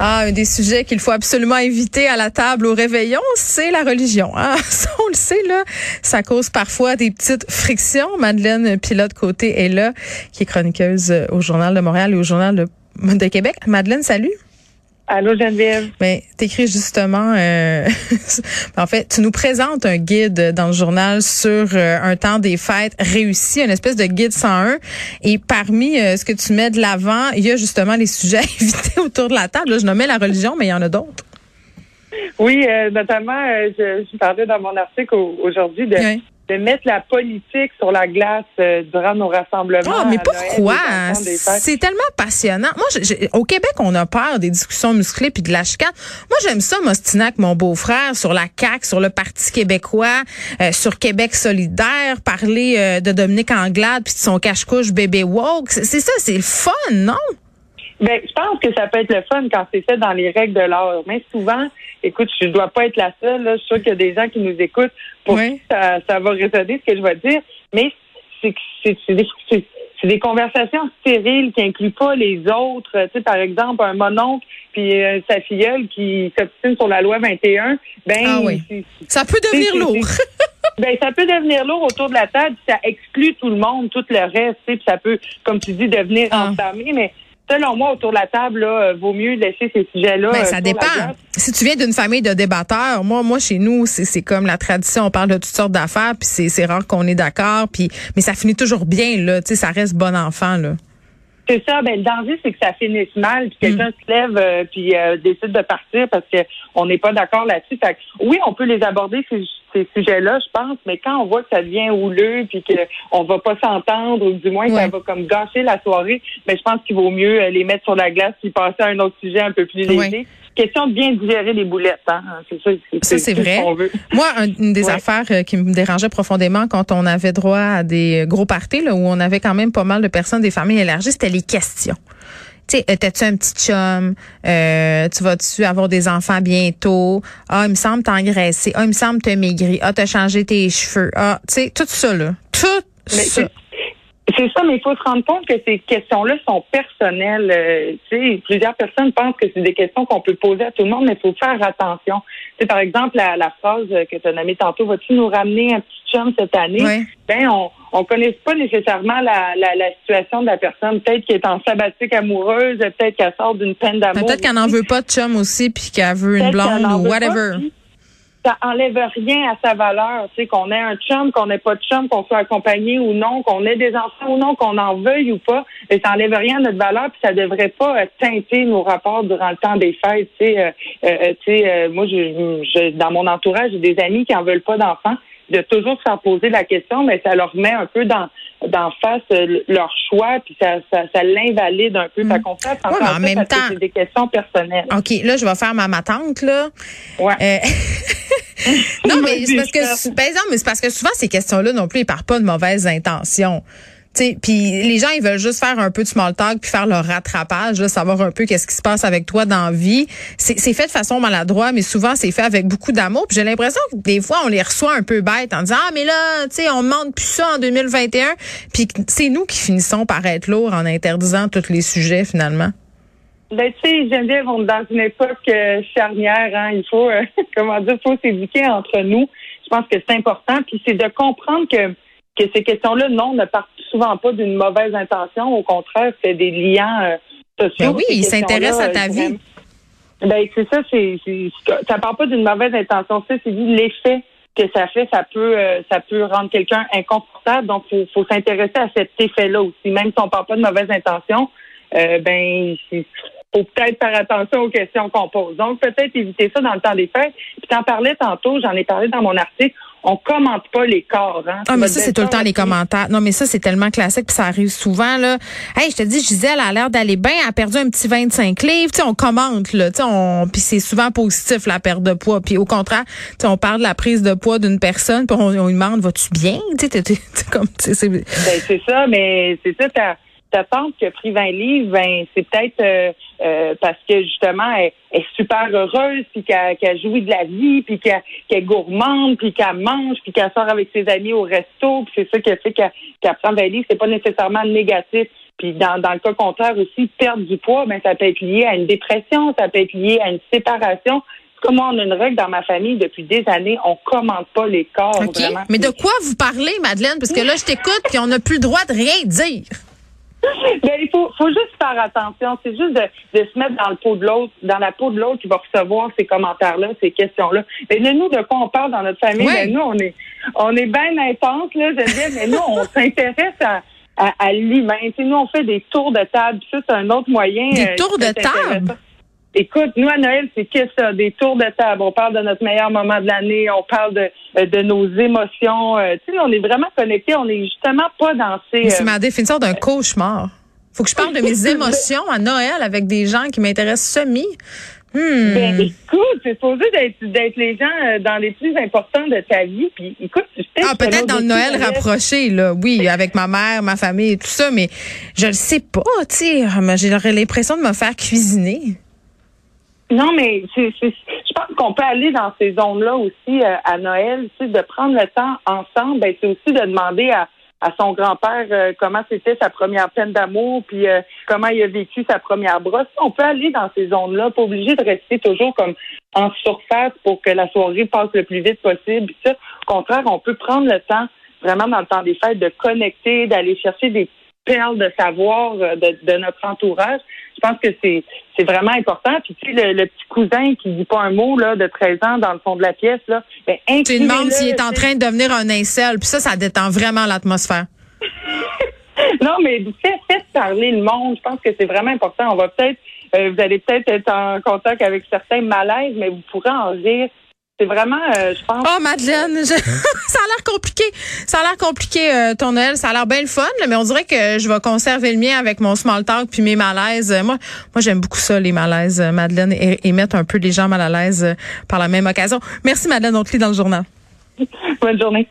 Ah, un des sujets qu'il faut absolument éviter à la table au réveillon, c'est la religion. Hein? on le sait, là, ça cause parfois des petites frictions. Madeleine Pilote-Côté est là, qui est chroniqueuse au Journal de Montréal et au Journal de Québec. Madeleine, salut. Allô Geneviève? Ben, t'écris justement, euh, en fait, tu nous présentes un guide dans le journal sur euh, un temps des fêtes réussi, une espèce de guide 101. Et parmi euh, ce que tu mets de l'avant, il y a justement les sujets à éviter autour de la table. je nommais la religion, mais il y en a d'autres. Oui, notamment, je, je, parlais dans mon article aujourd'hui de de mettre la politique sur la glace euh, durant nos rassemblements. Oh, mais pourquoi? C'est tellement passionnant. Moi, au Québec, on a peur des discussions musclées puis de la chicane. Moi, j'aime ça, m'ostinac, mon beau-frère, sur la CAQ, sur le Parti québécois, euh, sur Québec solidaire, parler euh, de Dominique Anglade puis de son cache-couche bébé woke. C'est ça, c'est le fun, non? Ben, je pense que ça peut être le fun quand c'est fait dans les règles de l'art. Mais souvent, écoute, je ne dois pas être la seule. Là. Je suis sûre qu'il y a des gens qui nous écoutent pour qui ça, ça va résonner ce que je vais dire. Mais c'est des, des conversations stériles qui incluent pas les autres. Tu sais, par exemple, un mononcle puis euh, sa filleule qui s'obstine sur la loi 21. Ben, ah oui. ça peut devenir lourd. ben, ça peut devenir lourd autour de la table. Ça exclut tout le monde, tout le reste. Puis ça peut, comme tu dis, devenir ah. entamé. Mais selon moi, autour de la table, là, euh, vaut mieux laisser ces sujets-là. Ben, ça dépend. Si tu viens d'une famille de débatteurs, moi, moi, chez nous, c'est comme la tradition. On parle de toutes sortes d'affaires, puis c'est rare qu'on est d'accord, puis mais ça finit toujours bien, là. Tu sais, ça reste bon enfant, là. C'est ça. Ben, le danger, c'est que ça finisse mal, puis quelqu'un mm. se lève euh, puis euh, décide de partir parce que on n'est pas d'accord là-dessus. Fait oui, on peut les aborder ces, ces sujets-là, je pense, mais quand on voit que ça devient houleux puis qu'on va pas s'entendre ou du moins ça va comme gâcher la soirée, mais ben, je pense qu'il vaut mieux euh, les mettre sur la glace puis passer à un autre sujet un peu plus léger question de bien digérer les boulettes. Hein? C'est ça, ça c'est vrai. Moi, une des affaires euh, qui me dérangeait profondément quand on avait droit à des gros parties, là, où on avait quand même pas mal de personnes, des familles élargies, c'était les questions. Tu sais, t'as-tu un petit chum? Euh, tu vas-tu avoir des enfants bientôt? Ah, il me semble t'engraisser. Ah, il me semble te maigri. Ah, t'as changé tes cheveux. Ah, tu sais, tout ça, là. Tout ça. C'est ça, mais il faut se rendre compte que ces questions-là sont personnelles. Euh, tu sais, plusieurs personnes pensent que c'est des questions qu'on peut poser à tout le monde, mais il faut faire attention. Tu par exemple, la, la phrase que tu as nommée tantôt, vas-tu nous ramener un petit chum cette année? Ben, on on connaît pas nécessairement la, la, la situation de la personne. Peut-être qu'elle est en sabbatique amoureuse, peut-être qu'elle sort d'une peine d'amour. Peut-être qu'elle n'en veut pas de chum aussi, puis qu'elle veut une blonde ou whatever ça enlève rien à sa valeur, tu sais, qu'on ait un chum, qu'on n'ait pas de chum, qu'on soit accompagné ou non, qu'on ait des enfants ou non, qu'on en veuille ou pas, mais ça enlève rien à notre valeur, puis ça devrait pas euh, teinter nos rapports durant le temps des fêtes, tu sais, euh, euh, tu sais, moi, je, je, dans mon entourage, j'ai des amis qui en veulent pas d'enfants, de toujours se faire poser la question, mais ça leur met un peu dans d'en face leur choix, puis ça, ça, ça l'invalide un peu. Mm. qu'on fait en, même temps, c'est des questions personnelles. OK, là, je vais faire ma matante, là. Ouais. non, mais c'est parce que, ben, non, mais c'est parce que souvent, ces questions-là non plus, ils partent pas de mauvaises intentions. Puis les gens, ils veulent juste faire un peu de small talk puis faire leur rattrapage, savoir un peu qu'est-ce qui se passe avec toi dans la vie. C'est fait de façon maladroite, mais souvent c'est fait avec beaucoup d'amour. Puis j'ai l'impression que des fois on les reçoit un peu bêtes en disant ah mais là, tu sais, on demande plus ça en 2021. Puis c'est nous qui finissons par être lourds en interdisant tous les sujets finalement. Ben, tu sais, dans une époque euh, charnière, hein. Il faut, euh, comment dire, faut s'éduquer entre nous. Je pense que c'est important. Puis c'est de comprendre que, que ces questions-là, non, ne partent souvent pas d'une mauvaise intention. Au contraire, c'est des liens euh, sociaux. Ben oui, ils s'intéressent à ta vie. Ben, c'est ça, c'est, ça part pas d'une mauvaise intention. Ça, c'est l'effet que ça fait, ça peut, ça peut rendre quelqu'un inconfortable. Donc, faut, faut s'intéresser à cet effet-là aussi. Même si on part pas de mauvaise intention, euh, ben, faut peut-être faire attention aux questions qu'on pose. Donc, peut-être éviter ça dans le temps des fêtes. Puis t'en parlais tantôt, j'en ai parlé dans mon article. On commente pas les corps. Hein. Ah, mais ça, c'est tout le temps les commentaires. Non, mais ça, c'est tellement classique, puis ça arrive souvent. Là. Hey, je te dis, Gisèle elle a l'air d'aller bien, elle a perdu un petit 25 livres. Tu sais, on commente, là. Tu sais, on... Puis c'est souvent positif, la perte de poids. Puis au contraire, tu sais, on parle de la prise de poids d'une personne, puis on, lui demande, vas-tu bien? Tu sais, comme... c'est... Ben, c'est ça, mais c'est ça, ta tante qui a pris 20 livres, ben, c'est peut-être euh, euh, parce que justement, elle, est super heureuse, puis qu'elle qu jouit de la vie, puis qu'elle est gourmande, puis qu'elle mange, puis qu'elle sort avec ses amis au resto, puis c'est ça qui fait qu'elle qu prend 20 livres. C'est pas nécessairement négatif. puis dans, dans le cas contraire aussi, perdre du poids, ben ça peut être lié à une dépression, ça peut être lié à une séparation. Comme moi, on a une règle dans ma famille depuis des années, on commande pas les corps. Vraiment. Mais de quoi vous parlez, Madeleine? Parce que là, je t'écoute, puis on n'a plus le droit de rien dire. Il faut, faut juste faire attention. C'est juste de, de, se mettre dans le pot de l'autre, dans la peau de l'autre qui va recevoir ces commentaires-là, ces questions-là. Mais nous, de quoi on parle dans notre famille? Ben, nous, on est, on est bien intense, là, je mais nous, on s'intéresse à, à, à l'humain. nous, on fait des tours de table. Ça, c'est un autre moyen. Des euh, tours de table? Écoute, nous, à Noël, c'est que ça? Des tours de table. On parle de notre meilleur moment de l'année. On parle de, euh, de nos émotions. Euh, tu sais, on est vraiment connectés. On est justement pas dans ces... C'est ma définition d'un cauchemar. Faut que je parle de mes émotions à Noël avec des gens qui m'intéressent semi. Hmm. Ben, écoute, c'est supposé d'être les gens dans les plus importants de ta vie. Puis, écoute, ah, peut-être dans le Noël rapproché, là, oui, avec ma mère, ma famille et tout ça, mais je le sais pas, tu sais. J'aurais l'impression de me faire cuisiner. Non, mais c'est, je pense qu'on peut aller dans ces zones-là aussi euh, à Noël, tu sais, de prendre le temps ensemble. Ben, c'est aussi de demander à, à son grand-père euh, comment c'était sa première peine d'amour, puis euh, comment il a vécu sa première brosse. On peut aller dans ces zones-là, pas obligé de rester toujours comme en surface pour que la soirée passe le plus vite possible. ça, au contraire, on peut prendre le temps, vraiment dans le temps des fêtes, de connecter, d'aller chercher des perles de savoir de, de notre entourage je pense que c'est c'est vraiment important. Puis tu sais, le, petit cousin qui dit pas un mot là de 13 ans dans le fond de la pièce là, ben Tu demandes s'il est en train de devenir un incel, puis ça, ça détend vraiment l'atmosphère. non, mais faites, faites parler le monde. Je pense que c'est vraiment important. On va peut-être, euh, vous allez peut-être être en contact avec certains malaises, mais vous pourrez en rire c'est vraiment, euh, je pense. Oh, Madeleine, ça a l'air compliqué. Ça a l'air compliqué, euh, ton Noël. Ça a l'air bien le fun, mais on dirait que je vais conserver le mien avec mon small talk puis mes malaises. Moi, moi j'aime beaucoup ça, les malaises, Madeleine, et, mettre un peu les gens mal à l'aise par la même occasion. Merci, Madeleine. On te lit dans le journal. Bonne journée.